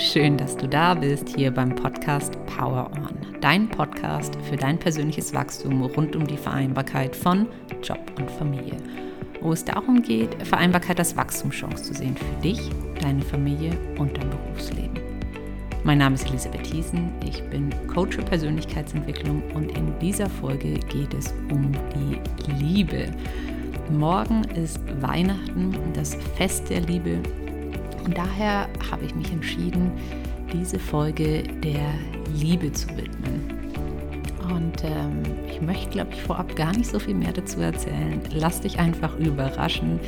schön, dass du da bist hier beim Podcast Power On, dein Podcast für dein persönliches Wachstum rund um die Vereinbarkeit von Job und Familie, wo es darum geht, Vereinbarkeit als Wachstumschance zu sehen für dich, deine Familie und dein Berufsleben. Mein Name ist Elisabeth Hiesen, ich bin Coach für Persönlichkeitsentwicklung und in dieser Folge geht es um die Liebe. Morgen ist Weihnachten, das Fest der Liebe und daher habe ich mich entschieden, diese Folge der Liebe zu widmen. Und ähm, ich möchte, glaube ich, vorab gar nicht so viel mehr dazu erzählen. Lass dich einfach überraschen.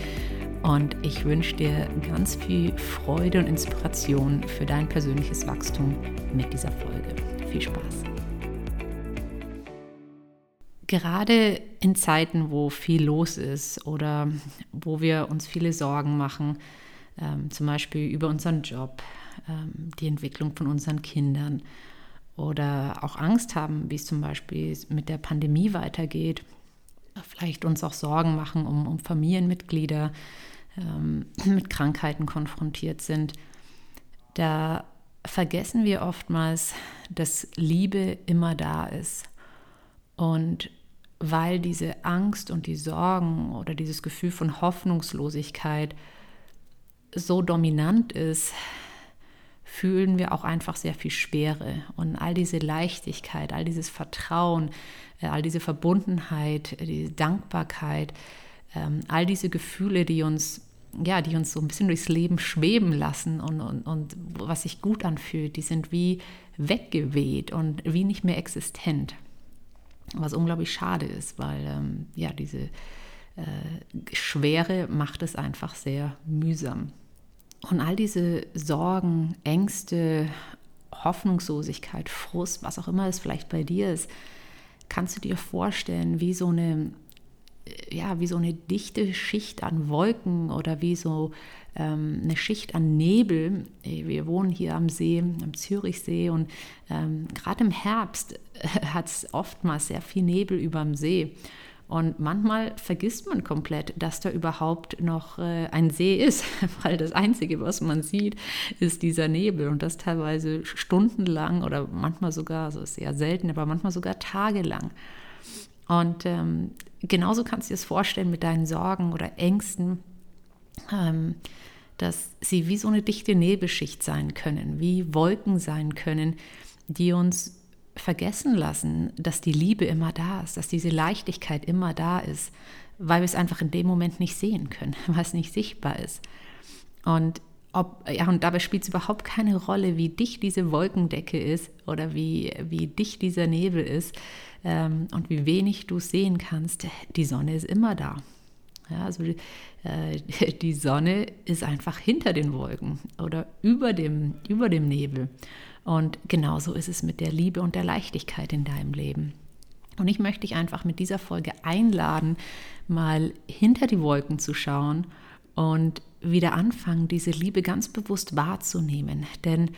Und ich wünsche dir ganz viel Freude und Inspiration für dein persönliches Wachstum mit dieser Folge. Viel Spaß. Gerade in Zeiten, wo viel los ist oder wo wir uns viele Sorgen machen, ähm, zum Beispiel über unseren Job, ähm, die Entwicklung von unseren Kindern oder auch Angst haben, wie es zum Beispiel mit der Pandemie weitergeht, vielleicht uns auch Sorgen machen um, um Familienmitglieder, ähm, mit Krankheiten konfrontiert sind, da vergessen wir oftmals, dass Liebe immer da ist. Und weil diese Angst und die Sorgen oder dieses Gefühl von Hoffnungslosigkeit so dominant ist, fühlen wir auch einfach sehr viel Schwere. Und all diese Leichtigkeit, all dieses Vertrauen, äh, all diese Verbundenheit, äh, die Dankbarkeit, ähm, all diese Gefühle, die uns, ja, die uns so ein bisschen durchs Leben schweben lassen und, und, und was sich gut anfühlt, die sind wie weggeweht und wie nicht mehr existent. Was unglaublich schade ist, weil ähm, ja, diese äh, Schwere macht es einfach sehr mühsam. Und all diese Sorgen, Ängste, Hoffnungslosigkeit, Frust, was auch immer es vielleicht bei dir ist, kannst du dir vorstellen, wie so eine, ja, wie so eine dichte Schicht an Wolken oder wie so ähm, eine Schicht an Nebel. Wir wohnen hier am See, am Zürichsee und ähm, gerade im Herbst hat es oftmals sehr viel Nebel über dem See. Und manchmal vergisst man komplett, dass da überhaupt noch äh, ein See ist, weil das Einzige, was man sieht, ist dieser Nebel und das teilweise stundenlang oder manchmal sogar, also sehr selten, aber manchmal sogar tagelang. Und ähm, genauso kannst du dir das vorstellen mit deinen Sorgen oder Ängsten, ähm, dass sie wie so eine dichte Nebelschicht sein können, wie Wolken sein können, die uns vergessen lassen, dass die Liebe immer da ist, dass diese Leichtigkeit immer da ist, weil wir es einfach in dem Moment nicht sehen können, weil es nicht sichtbar ist. Und ob, ja, und dabei spielt es überhaupt keine Rolle, wie dicht diese Wolkendecke ist oder wie, wie dicht dieser Nebel ist ähm, und wie wenig du sehen kannst. Die Sonne ist immer da. Ja, also äh, die Sonne ist einfach hinter den Wolken oder über dem, über dem Nebel. Und genauso ist es mit der Liebe und der Leichtigkeit in deinem Leben. Und ich möchte dich einfach mit dieser Folge einladen, mal hinter die Wolken zu schauen und wieder anfangen, diese Liebe ganz bewusst wahrzunehmen. Denn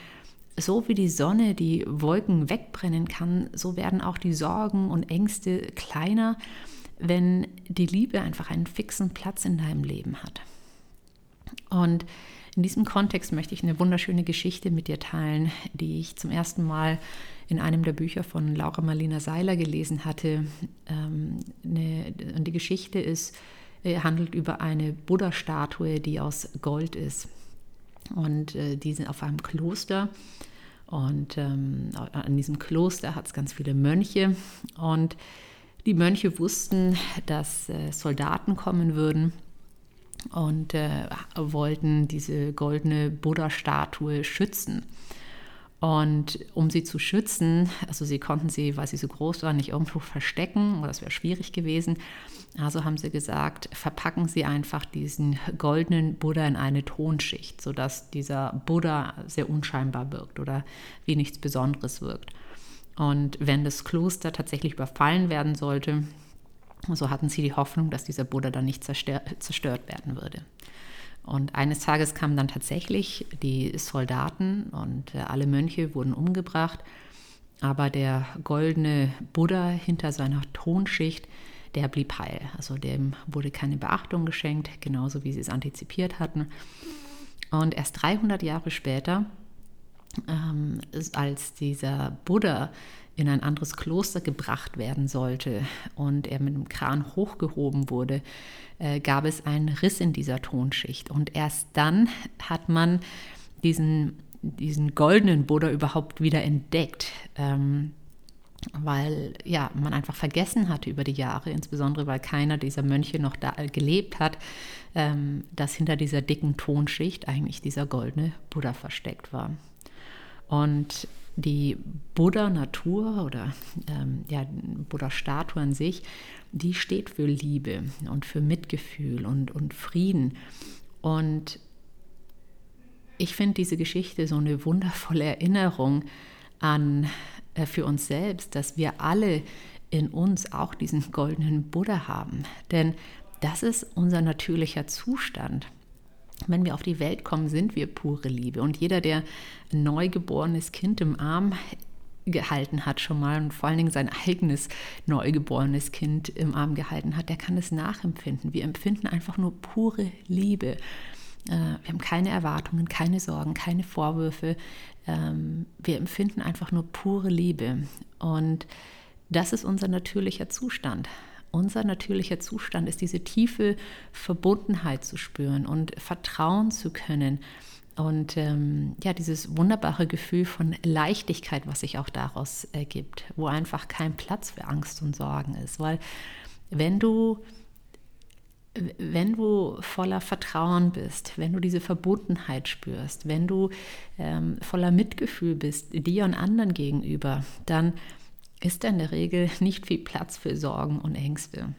so wie die Sonne die Wolken wegbrennen kann, so werden auch die Sorgen und Ängste kleiner, wenn die Liebe einfach einen fixen Platz in deinem Leben hat. Und in diesem Kontext möchte ich eine wunderschöne Geschichte mit dir teilen, die ich zum ersten Mal in einem der Bücher von Laura Marlina Seiler gelesen hatte. Ähm, und die Geschichte ist, äh, handelt über eine Buddha-Statue, die aus Gold ist. Und äh, die sind auf einem Kloster. Und ähm, an diesem Kloster hat es ganz viele Mönche. Und die Mönche wussten, dass äh, Soldaten kommen würden und äh, wollten diese goldene Buddha-Statue schützen. Und um sie zu schützen, also sie konnten sie, weil sie so groß war, nicht irgendwo verstecken, das wäre schwierig gewesen. Also haben sie gesagt, verpacken Sie einfach diesen goldenen Buddha in eine Tonschicht, sodass dieser Buddha sehr unscheinbar wirkt oder wie nichts Besonderes wirkt. Und wenn das Kloster tatsächlich überfallen werden sollte, so hatten sie die Hoffnung, dass dieser Buddha dann nicht zerstört werden würde. Und eines Tages kamen dann tatsächlich die Soldaten und äh, alle Mönche wurden umgebracht, aber der goldene Buddha hinter seiner Tonschicht, der blieb heil. Also dem wurde keine Beachtung geschenkt, genauso wie sie es antizipiert hatten. Und erst 300 Jahre später ähm, als dieser Buddha in ein anderes Kloster gebracht werden sollte und er mit dem Kran hochgehoben wurde, äh, gab es einen Riss in dieser Tonschicht. Und erst dann hat man diesen, diesen goldenen Buddha überhaupt wieder entdeckt. Ähm, weil ja, man einfach vergessen hatte über die Jahre, insbesondere weil keiner dieser Mönche noch da gelebt hat, ähm, dass hinter dieser dicken Tonschicht eigentlich dieser goldene Buddha versteckt war. Und die Buddha-Natur oder ähm, ja, Buddha-Statue an sich, die steht für Liebe und für Mitgefühl und, und Frieden. Und ich finde diese Geschichte so eine wundervolle Erinnerung an äh, für uns selbst, dass wir alle in uns auch diesen goldenen Buddha haben. Denn das ist unser natürlicher Zustand wenn wir auf die Welt kommen, sind wir pure Liebe. Und jeder, der ein neugeborenes Kind im Arm gehalten hat schon mal und vor allen Dingen sein eigenes neugeborenes Kind im Arm gehalten hat, der kann es nachempfinden. Wir empfinden einfach nur pure Liebe. Äh, wir haben keine Erwartungen, keine Sorgen, keine Vorwürfe. Ähm, wir empfinden einfach nur pure Liebe. Und das ist unser natürlicher Zustand unser natürlicher Zustand ist, diese tiefe Verbundenheit zu spüren und vertrauen zu können. Und ähm, ja, dieses wunderbare Gefühl von Leichtigkeit, was sich auch daraus ergibt, wo einfach kein Platz für Angst und Sorgen ist. Weil wenn du, wenn du voller Vertrauen bist, wenn du diese Verbundenheit spürst, wenn du ähm, voller Mitgefühl bist, dir und anderen gegenüber, dann ist in der Regel nicht viel Platz für Sorgen und Ängste.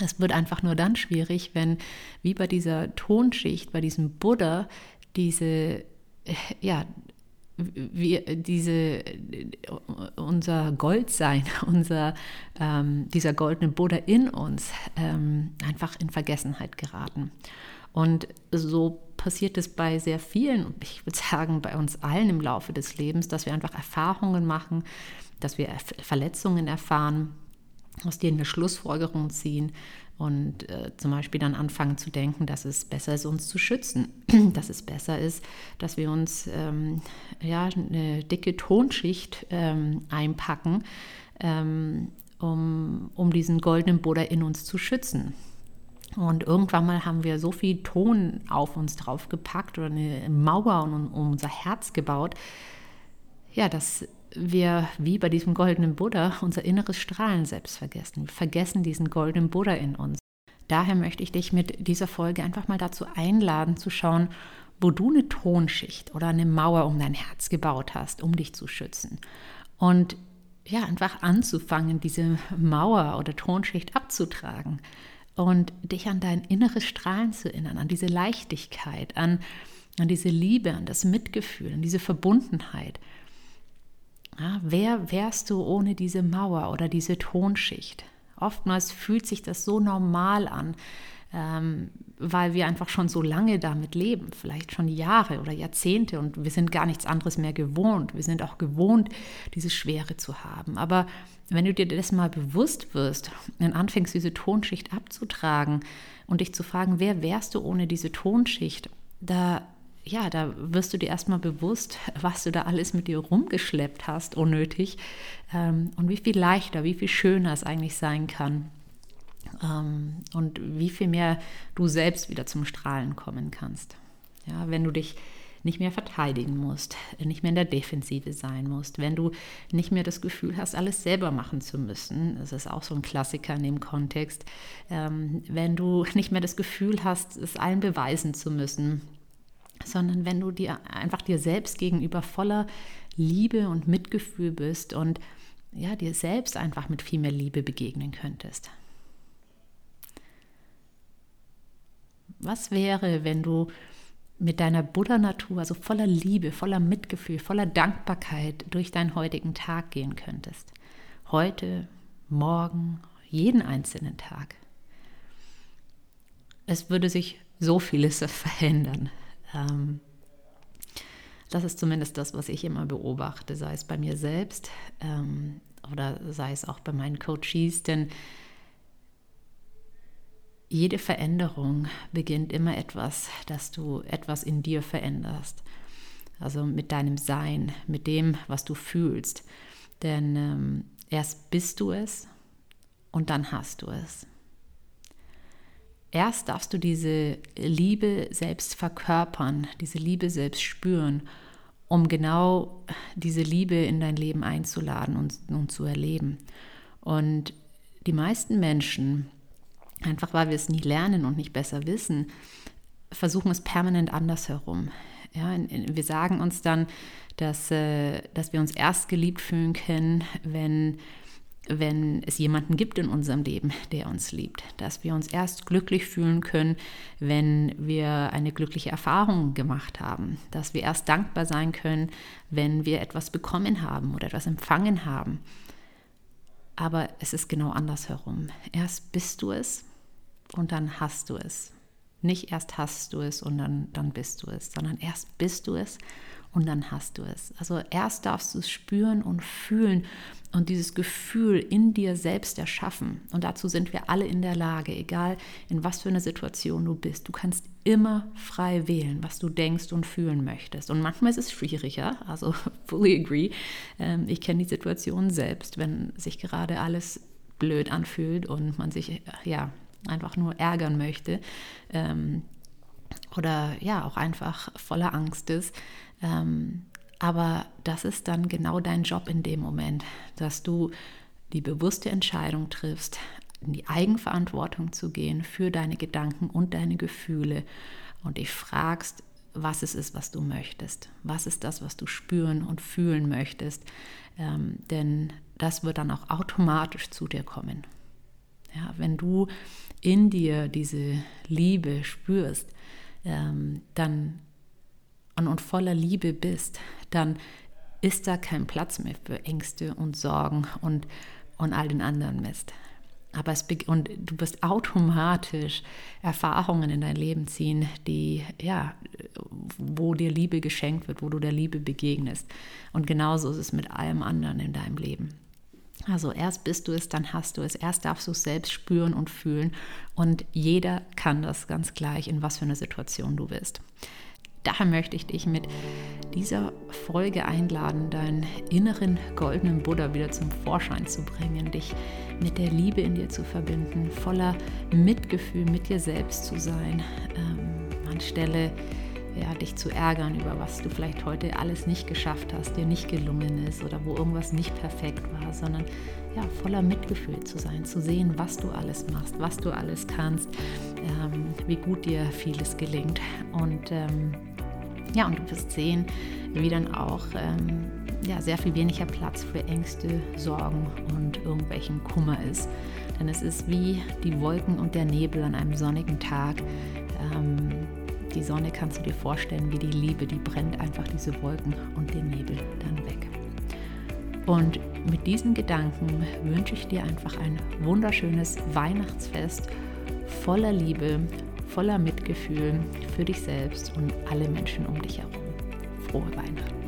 Es wird einfach nur dann schwierig, wenn, wie bei dieser Tonschicht, bei diesem Buddha, diese, ja, wir, diese, unser Goldsein, unser, ähm, dieser goldene Buddha in uns ähm, einfach in Vergessenheit geraten. Und so passiert es bei sehr vielen, ich würde sagen bei uns allen im Laufe des Lebens, dass wir einfach Erfahrungen machen, dass wir Verletzungen erfahren, aus denen wir Schlussfolgerungen ziehen und äh, zum Beispiel dann anfangen zu denken, dass es besser ist, uns zu schützen, dass es besser ist, dass wir uns ähm, ja, eine dicke Tonschicht ähm, einpacken, ähm, um, um diesen goldenen Buddha in uns zu schützen. Und irgendwann mal haben wir so viel Ton auf uns draufgepackt oder eine Mauer um, um unser Herz gebaut, ja, dass wir wie bei diesem goldenen Buddha unser inneres Strahlen selbst vergessen. Wir vergessen diesen goldenen Buddha in uns. Daher möchte ich dich mit dieser Folge einfach mal dazu einladen, zu schauen, wo du eine Tonschicht oder eine Mauer um dein Herz gebaut hast, um dich zu schützen. Und ja, einfach anzufangen, diese Mauer oder Tonschicht abzutragen und dich an dein inneres Strahlen zu erinnern, an diese Leichtigkeit, an, an diese Liebe, an das Mitgefühl, an diese Verbundenheit. Ja, wer wärst du ohne diese Mauer oder diese Tonschicht? Oftmals fühlt sich das so normal an, ähm, weil wir einfach schon so lange damit leben, vielleicht schon Jahre oder Jahrzehnte und wir sind gar nichts anderes mehr gewohnt. Wir sind auch gewohnt, diese Schwere zu haben. Aber wenn du dir das mal bewusst wirst und anfängst, diese Tonschicht abzutragen und dich zu fragen, wer wärst du ohne diese Tonschicht, da ja, da wirst du dir erstmal bewusst, was du da alles mit dir rumgeschleppt hast, unnötig, ähm, und wie viel leichter, wie viel schöner es eigentlich sein kann. Ähm, und wie viel mehr du selbst wieder zum Strahlen kommen kannst. Ja, wenn du dich nicht mehr verteidigen musst, nicht mehr in der Defensive sein musst, wenn du nicht mehr das Gefühl hast, alles selber machen zu müssen, das ist auch so ein Klassiker in dem Kontext, ähm, wenn du nicht mehr das Gefühl hast, es allen beweisen zu müssen, sondern wenn du dir einfach dir selbst gegenüber voller Liebe und Mitgefühl bist und ja, dir selbst einfach mit viel mehr Liebe begegnen könntest. Was wäre, wenn du mit deiner Buddha-Natur, also voller Liebe, voller Mitgefühl, voller Dankbarkeit durch deinen heutigen Tag gehen könntest? Heute, morgen, jeden einzelnen Tag. Es würde sich so vieles verändern. Ähm, das ist zumindest das, was ich immer beobachte, sei es bei mir selbst ähm, oder sei es auch bei meinen Coaches, denn jede Veränderung beginnt immer etwas, dass du etwas in dir veränderst. also mit deinem Sein, mit dem, was du fühlst. Denn ähm, erst bist du es und dann hast du es. Erst darfst du diese Liebe selbst verkörpern, diese Liebe selbst spüren, um genau diese Liebe in dein Leben einzuladen und, und zu erleben. Und die meisten Menschen, einfach weil wir es nie lernen und nicht besser wissen, versuchen es permanent andersherum. Ja, wir sagen uns dann, dass, äh, dass wir uns erst geliebt fühlen können, wenn, wenn es jemanden gibt in unserem Leben, der uns liebt. Dass wir uns erst glücklich fühlen können, wenn wir eine glückliche Erfahrung gemacht haben. Dass wir erst dankbar sein können, wenn wir etwas bekommen haben oder etwas empfangen haben. Aber es ist genau andersherum. Erst bist du es und dann hast du es. Nicht erst hast du es und dann, dann bist du es, sondern erst bist du es und dann hast du es. Also erst darfst du es spüren und fühlen und dieses Gefühl in dir selbst erschaffen. Und dazu sind wir alle in der Lage, egal in was für einer Situation du bist. Du kannst immer frei wählen, was du denkst und fühlen möchtest. Und manchmal ist es schwieriger, also fully agree. Ähm, ich kenne die Situation selbst, wenn sich gerade alles blöd anfühlt und man sich ja einfach nur ärgern möchte ähm, oder ja auch einfach voller Angst ist. Ähm, aber das ist dann genau dein Job in dem Moment, dass du die bewusste Entscheidung triffst, in die Eigenverantwortung zu gehen für deine Gedanken und deine Gefühle und dich fragst, was es ist, was du möchtest. Was ist das, was du spüren und fühlen möchtest? Ähm, denn das wird dann auch automatisch zu dir kommen. Ja, wenn du in dir diese Liebe spürst, ähm, dann und, und voller Liebe bist, dann ist da kein Platz mehr für Ängste und Sorgen und, und all den anderen Mist. Aber es und du wirst automatisch Erfahrungen in dein Leben ziehen, die ja, wo dir Liebe geschenkt wird, wo du der Liebe begegnest. Und genauso ist es mit allem anderen in deinem Leben. Also erst bist du es, dann hast du es. Erst darfst du es selbst spüren und fühlen. Und jeder kann das ganz gleich, in was für einer Situation du bist. Daher möchte ich dich mit dieser Folge einladen, deinen inneren goldenen Buddha wieder zum Vorschein zu bringen, dich mit der Liebe in dir zu verbinden, voller Mitgefühl mit dir selbst zu sein, ähm, anstelle ja, dich zu ärgern über was du vielleicht heute alles nicht geschafft hast, dir nicht gelungen ist oder wo irgendwas nicht perfekt war, sondern ja, voller Mitgefühl zu sein, zu sehen, was du alles machst, was du alles kannst, ähm, wie gut dir vieles gelingt. Und ähm, ja, und du wirst sehen, wie dann auch ähm, ja, sehr viel weniger Platz für Ängste, Sorgen und irgendwelchen Kummer ist. Denn es ist wie die Wolken und der Nebel an einem sonnigen Tag. Ähm, die Sonne kannst du dir vorstellen, wie die Liebe, die brennt einfach diese Wolken und den Nebel dann weg. Und mit diesen Gedanken wünsche ich dir einfach ein wunderschönes Weihnachtsfest voller Liebe, voller Mitgefühl für dich selbst und alle Menschen um dich herum. Frohe Weihnachten.